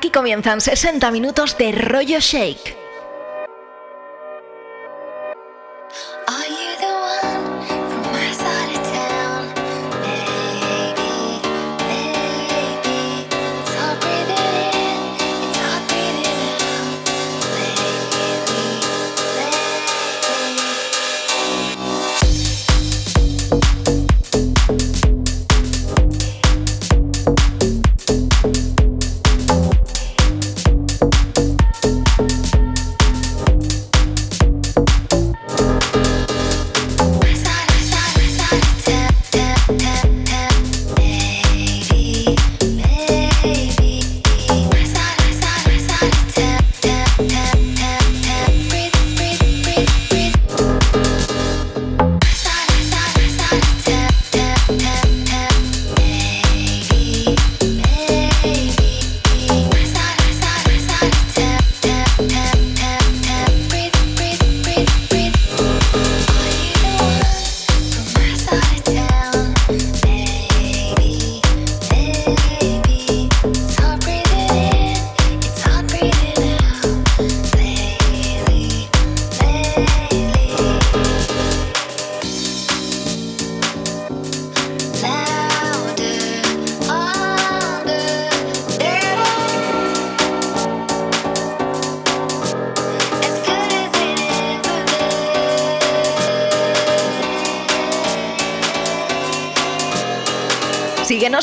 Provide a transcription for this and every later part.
Aquí comienzan 60 minutos de rollo shake.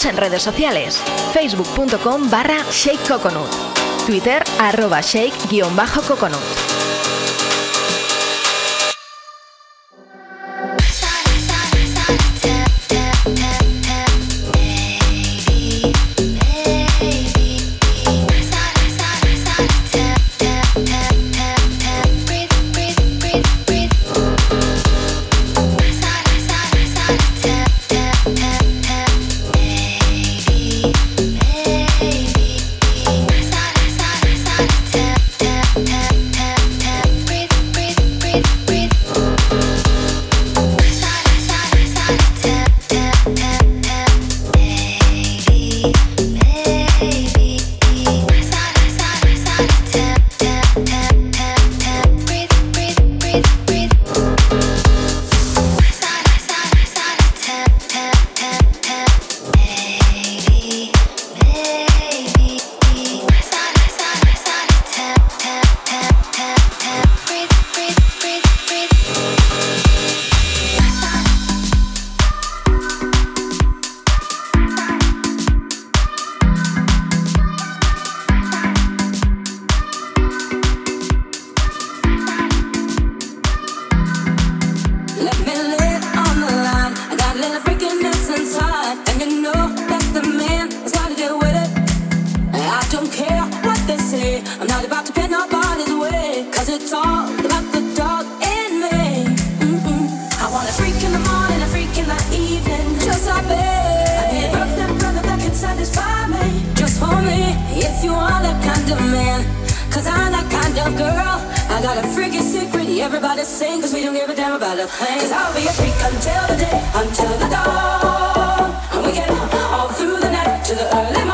En redes sociales, facebook.com barra shakecoconut, twitter arroba shake-coconut. if you are that kind of man. Cause I'm that kind of girl. I got a freaking secret, everybody sing, cause we don't give a damn about a thing. Cause I'll be a freak until the day, until the dawn. And we get all through the night to the early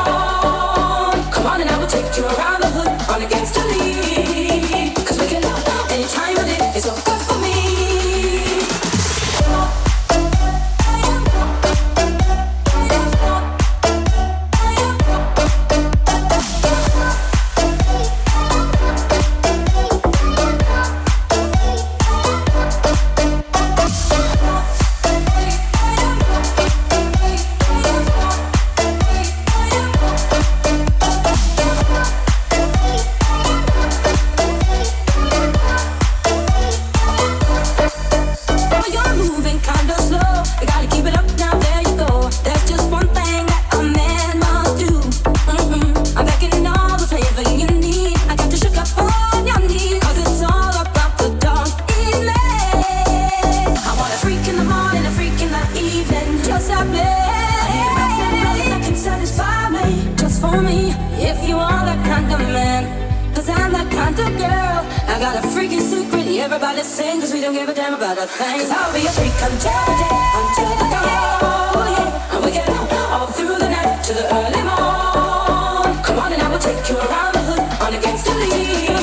around the hood, on against the lead.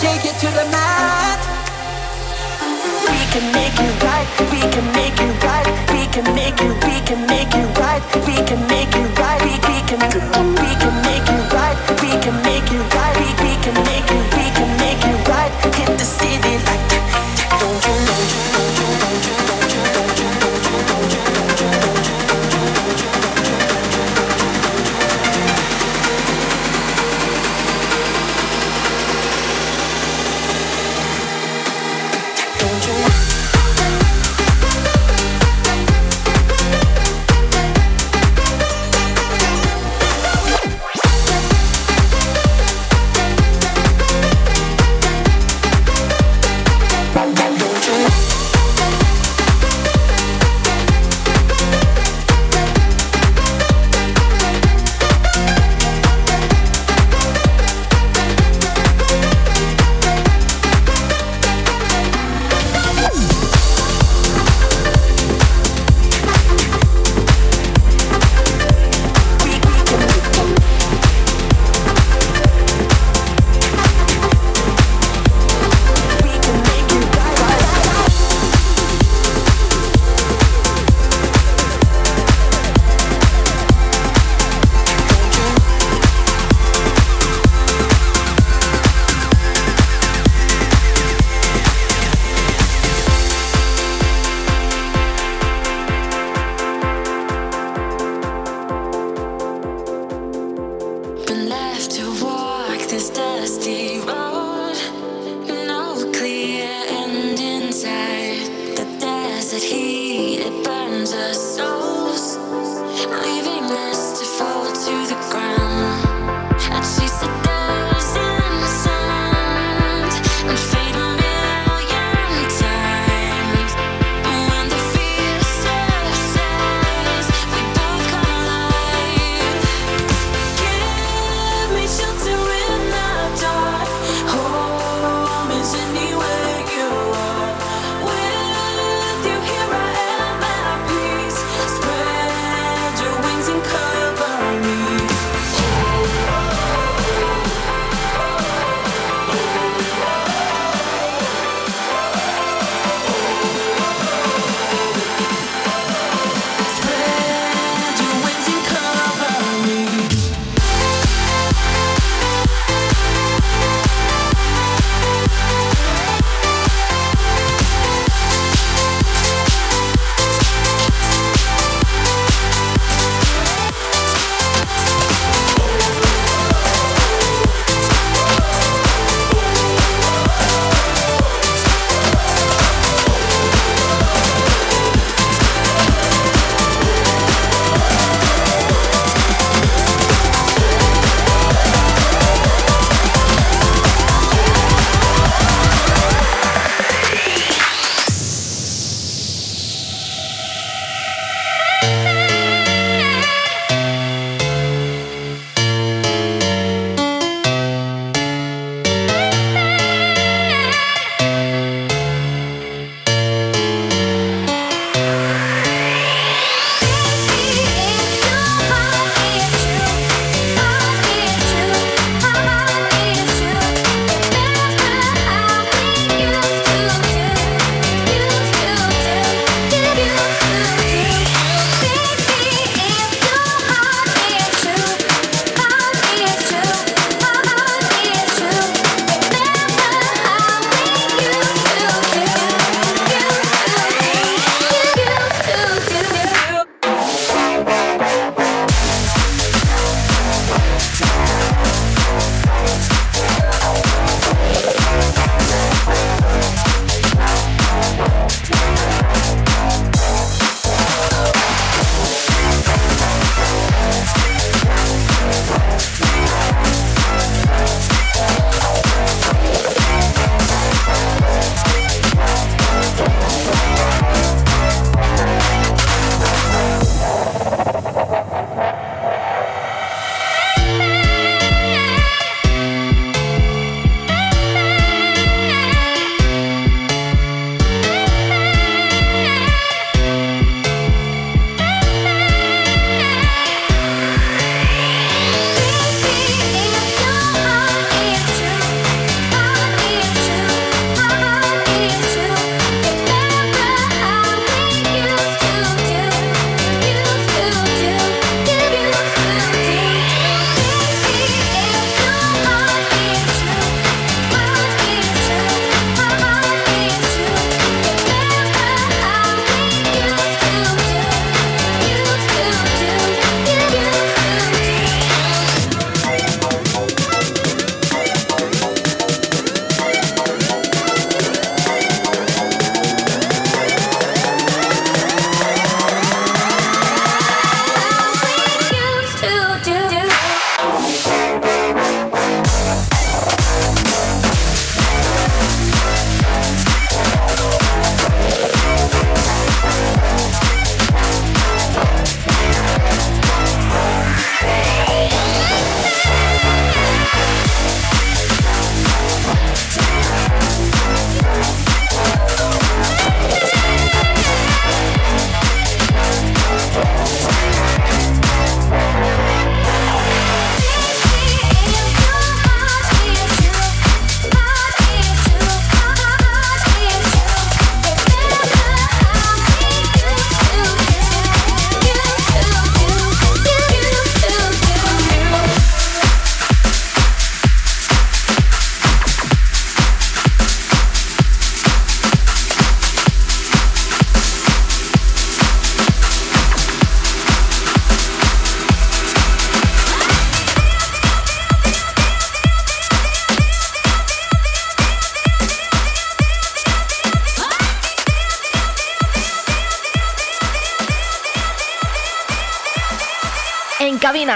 Take you to the mat. We can make it right, we can make it right we can make it, we can make it right, we can make it right, we, we can, we can make it right, we can make it right, we, we can make it,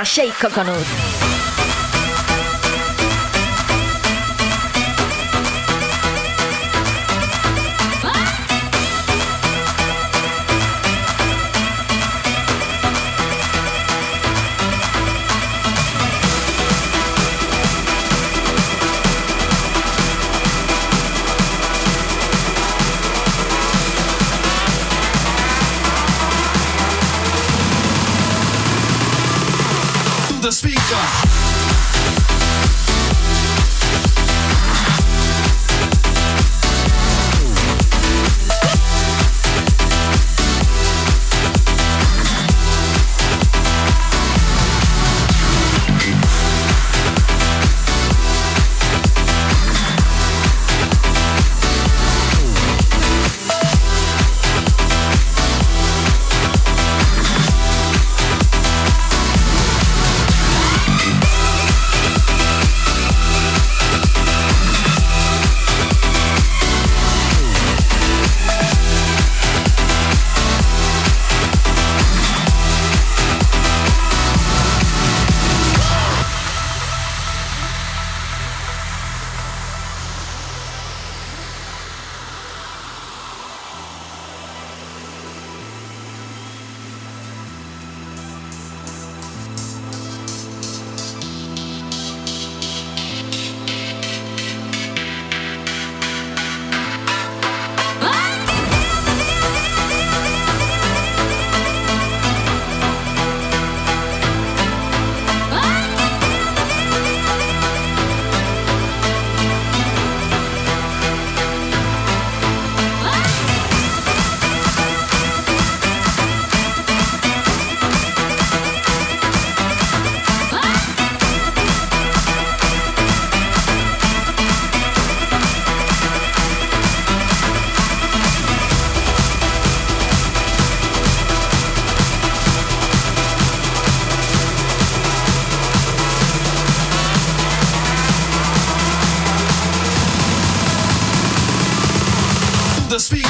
Shake Coconut. The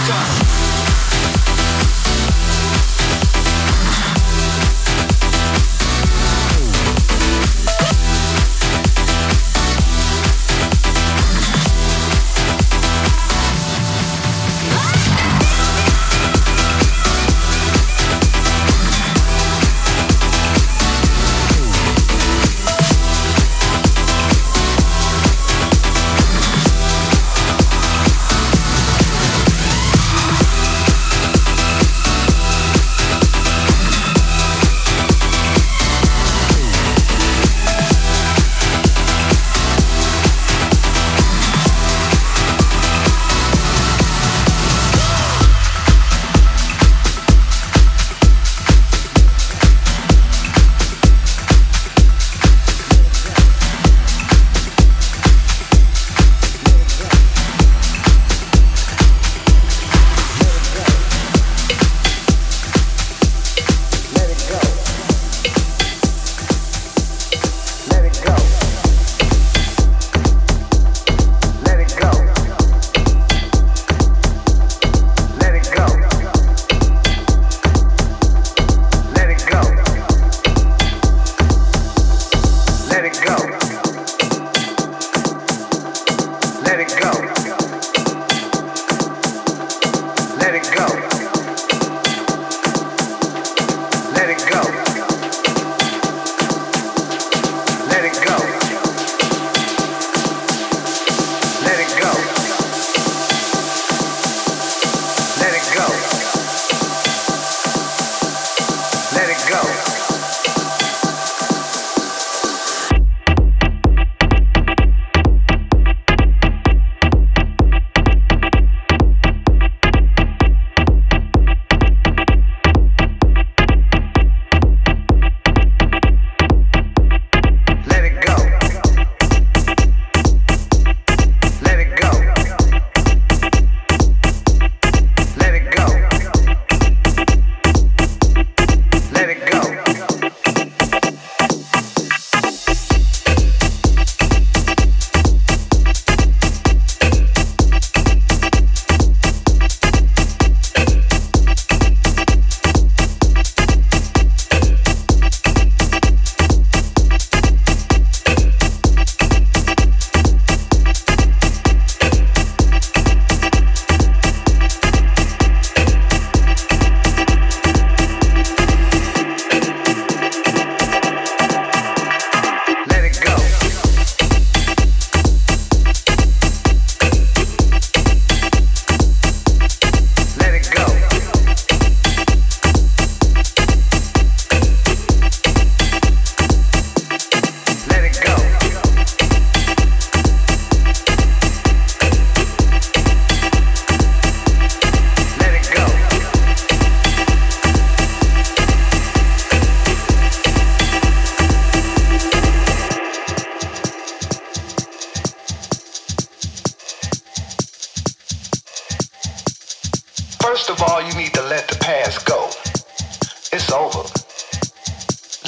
America.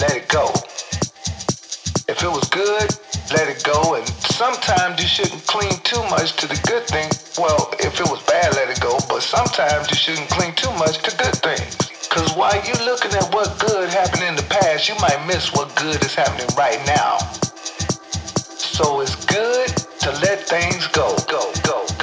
let it go. If it was good, let it go. And sometimes you shouldn't cling too much to the good thing. Well, if it was bad, let it go. But sometimes you shouldn't cling too much to good things. Cause while you're looking at what good happened in the past, you might miss what good is happening right now. So it's good to let things go, go, go.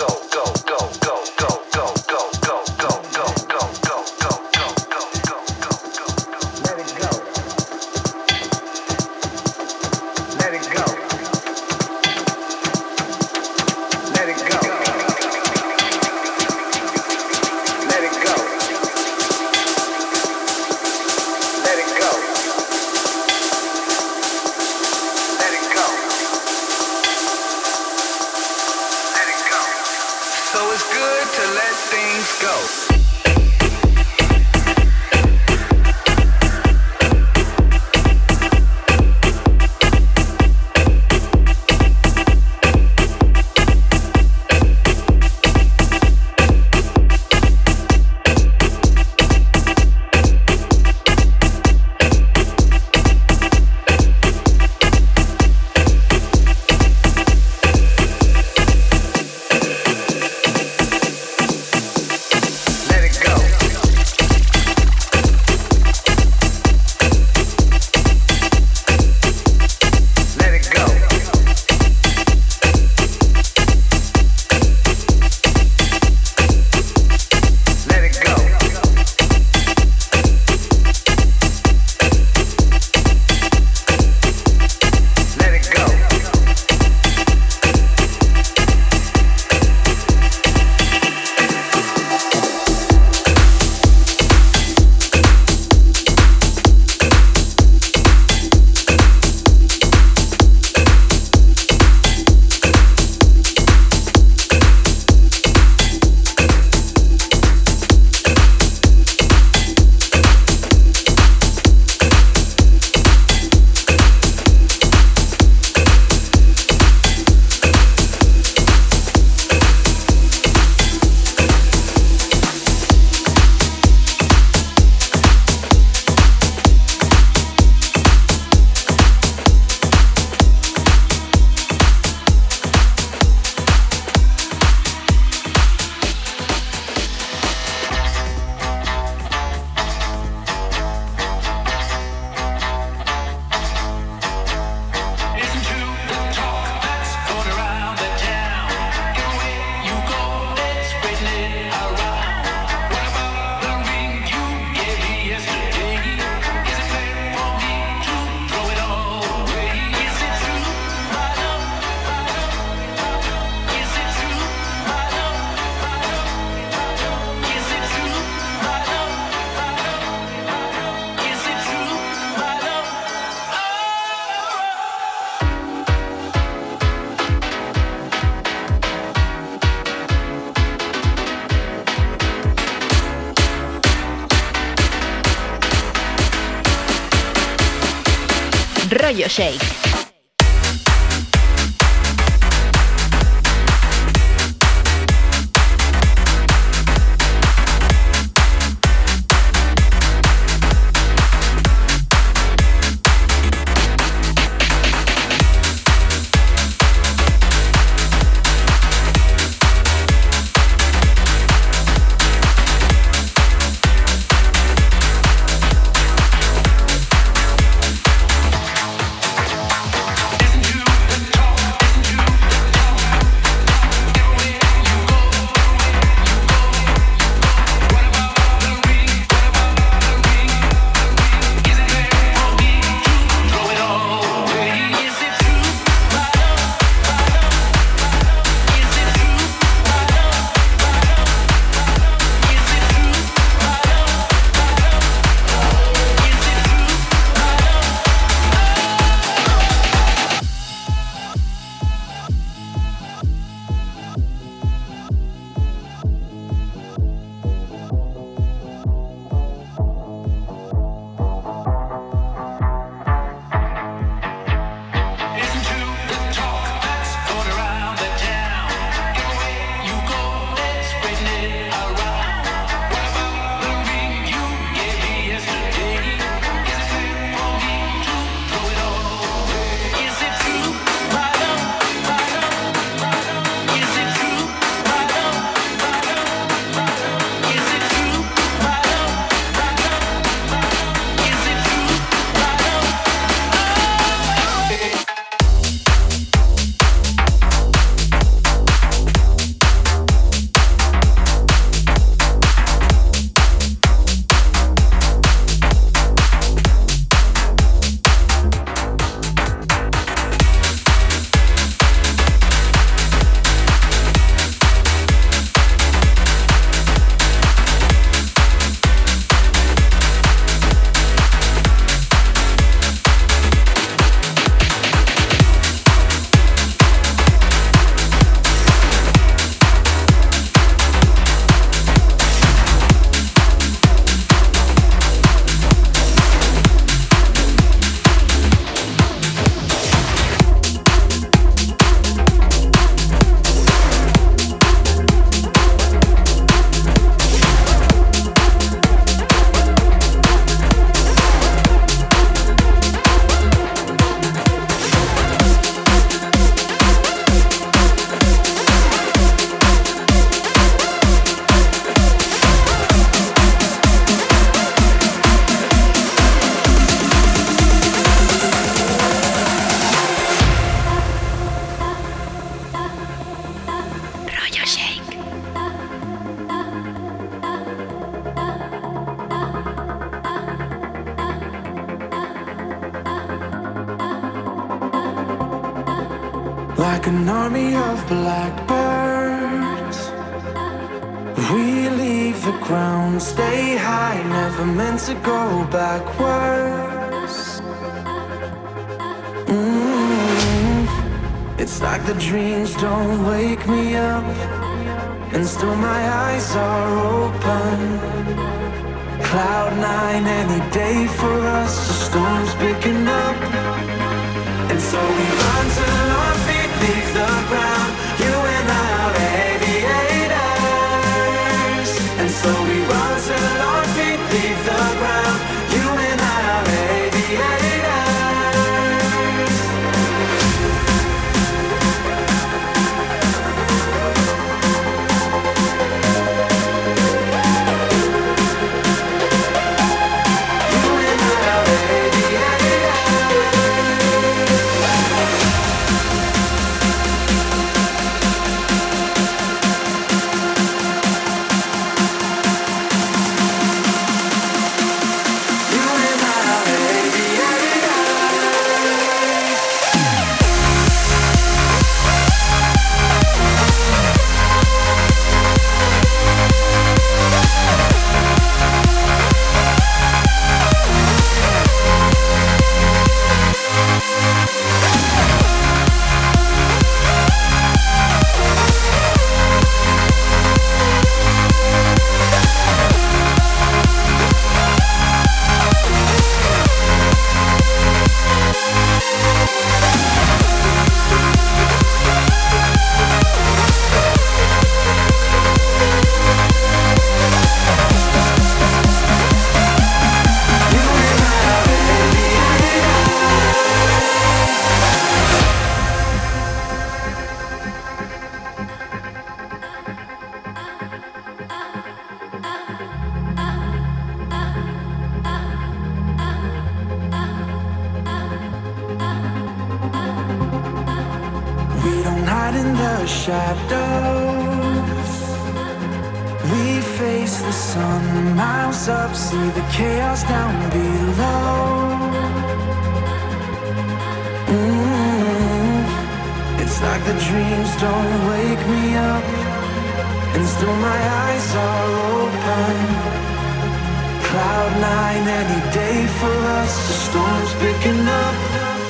Still my eyes are open. Cloud nine, any day for us. The storm's picking up.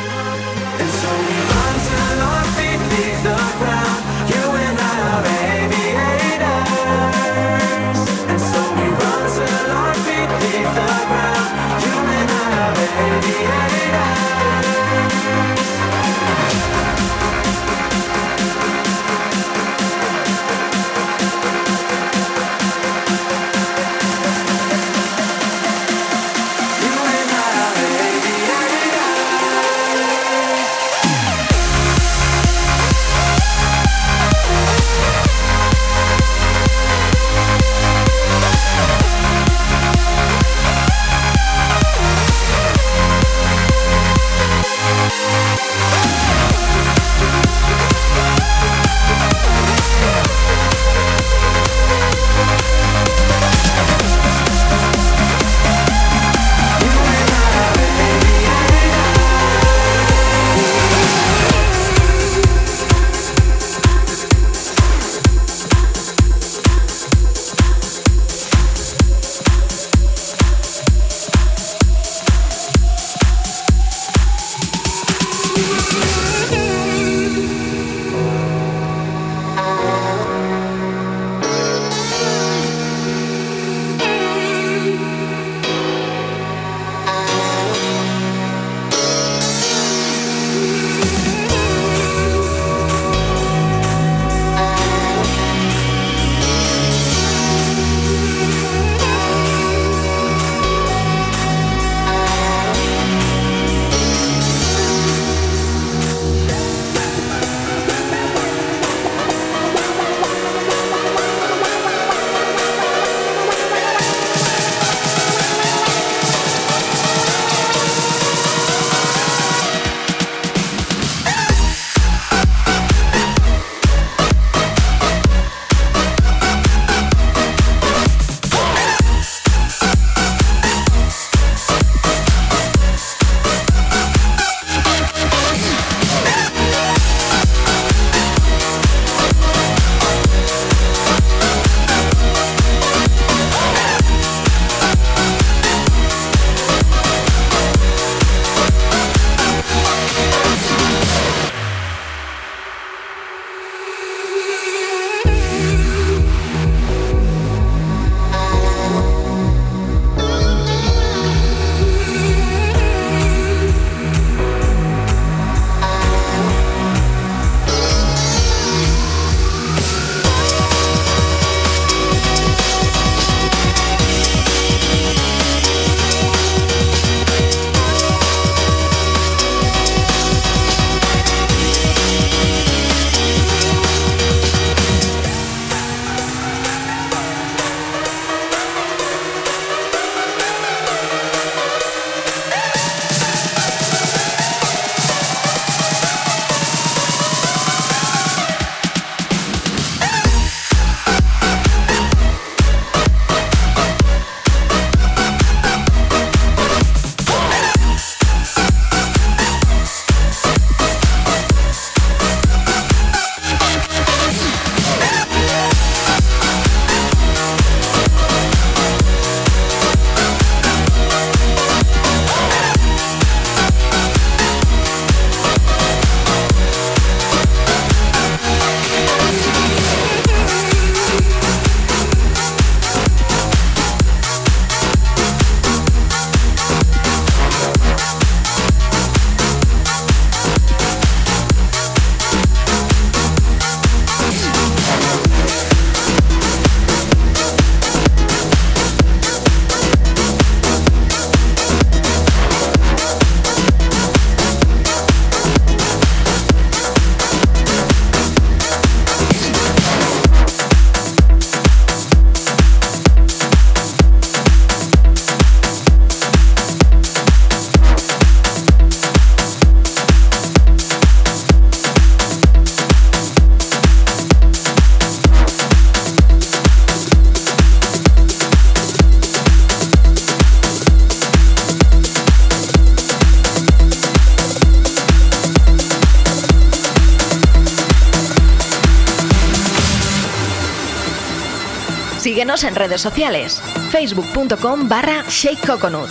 en redes sociales, facebook.com barra shakecoconut,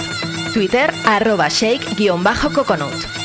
twitter arroba shake-coconut.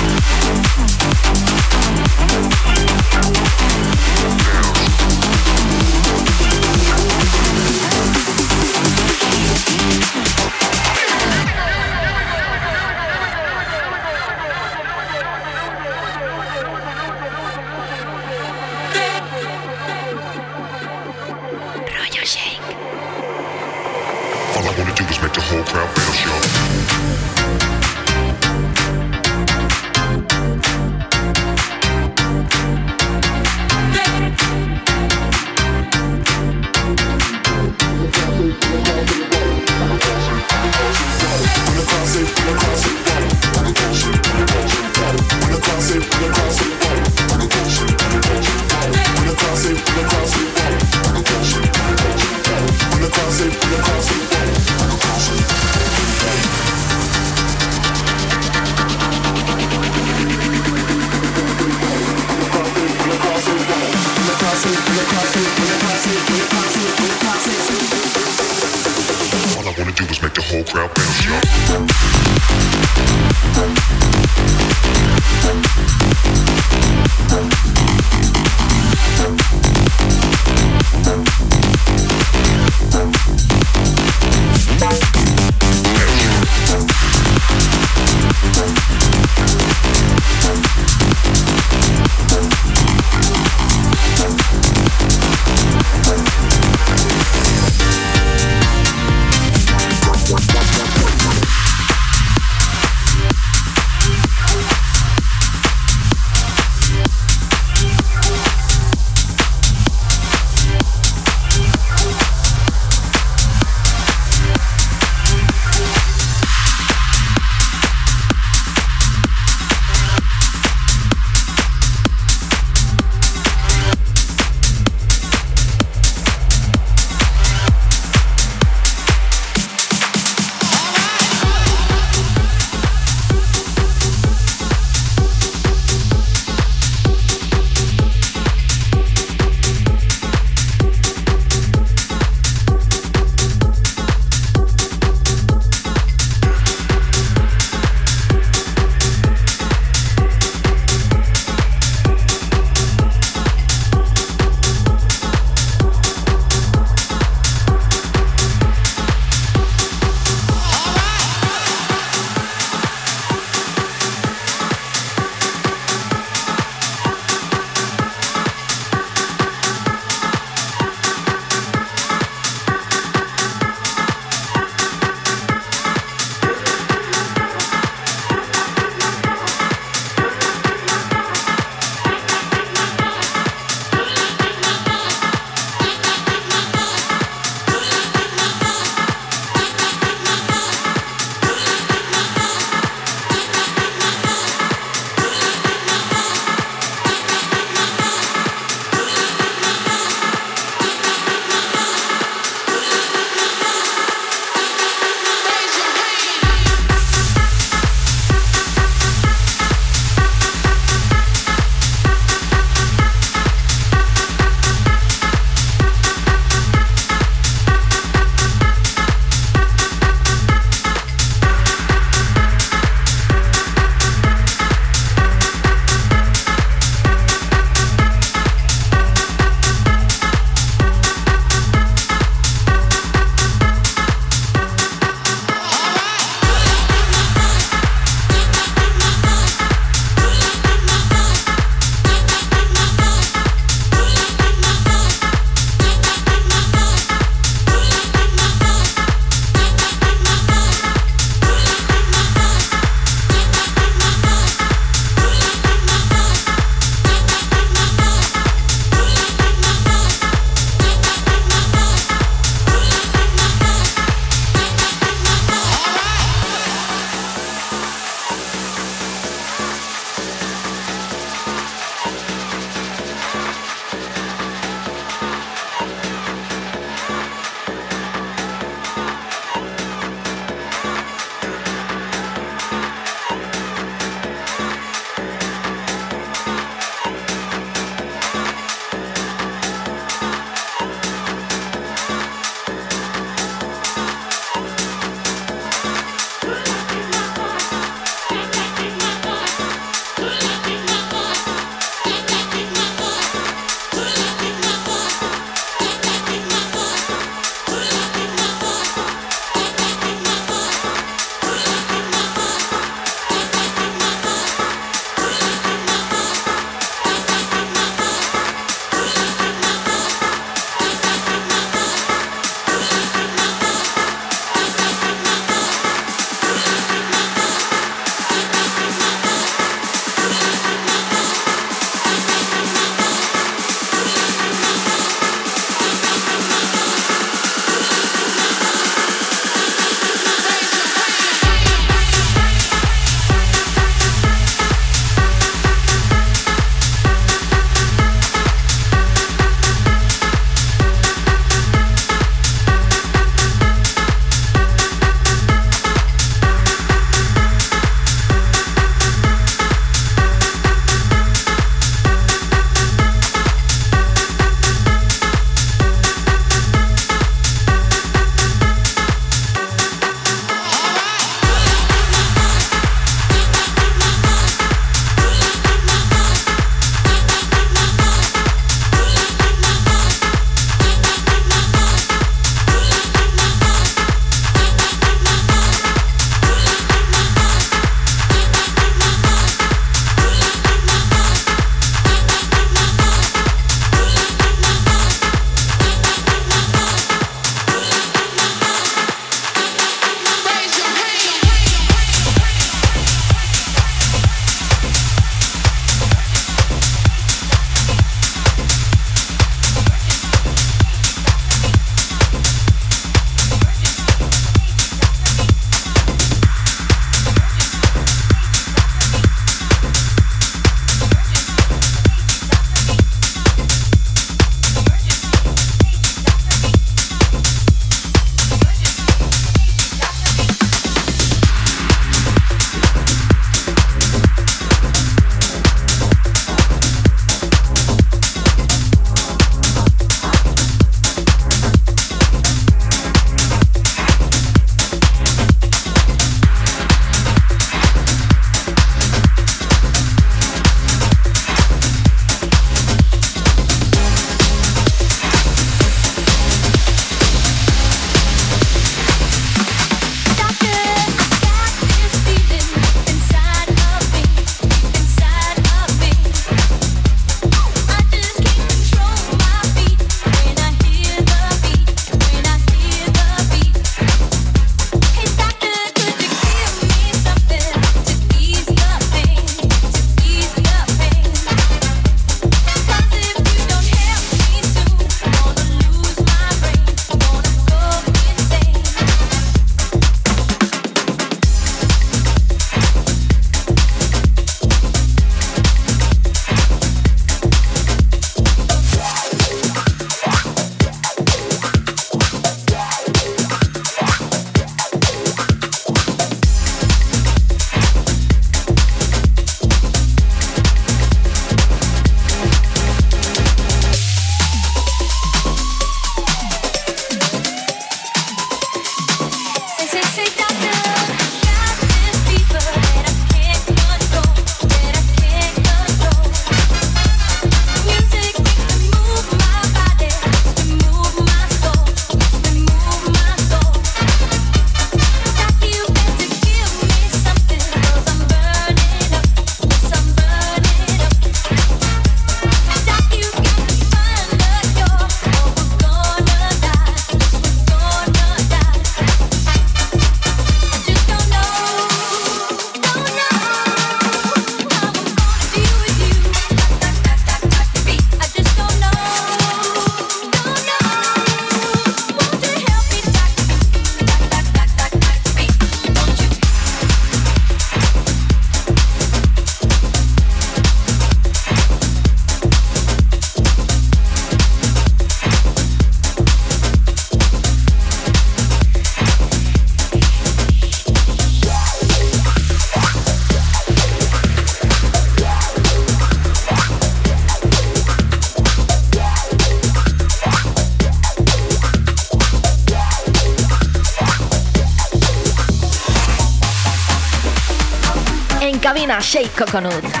Shake Coconut.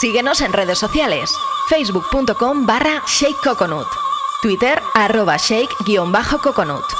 Síguenos en redes sociales, facebook.com barra shakecoconut, twitter arroba shake-coconut.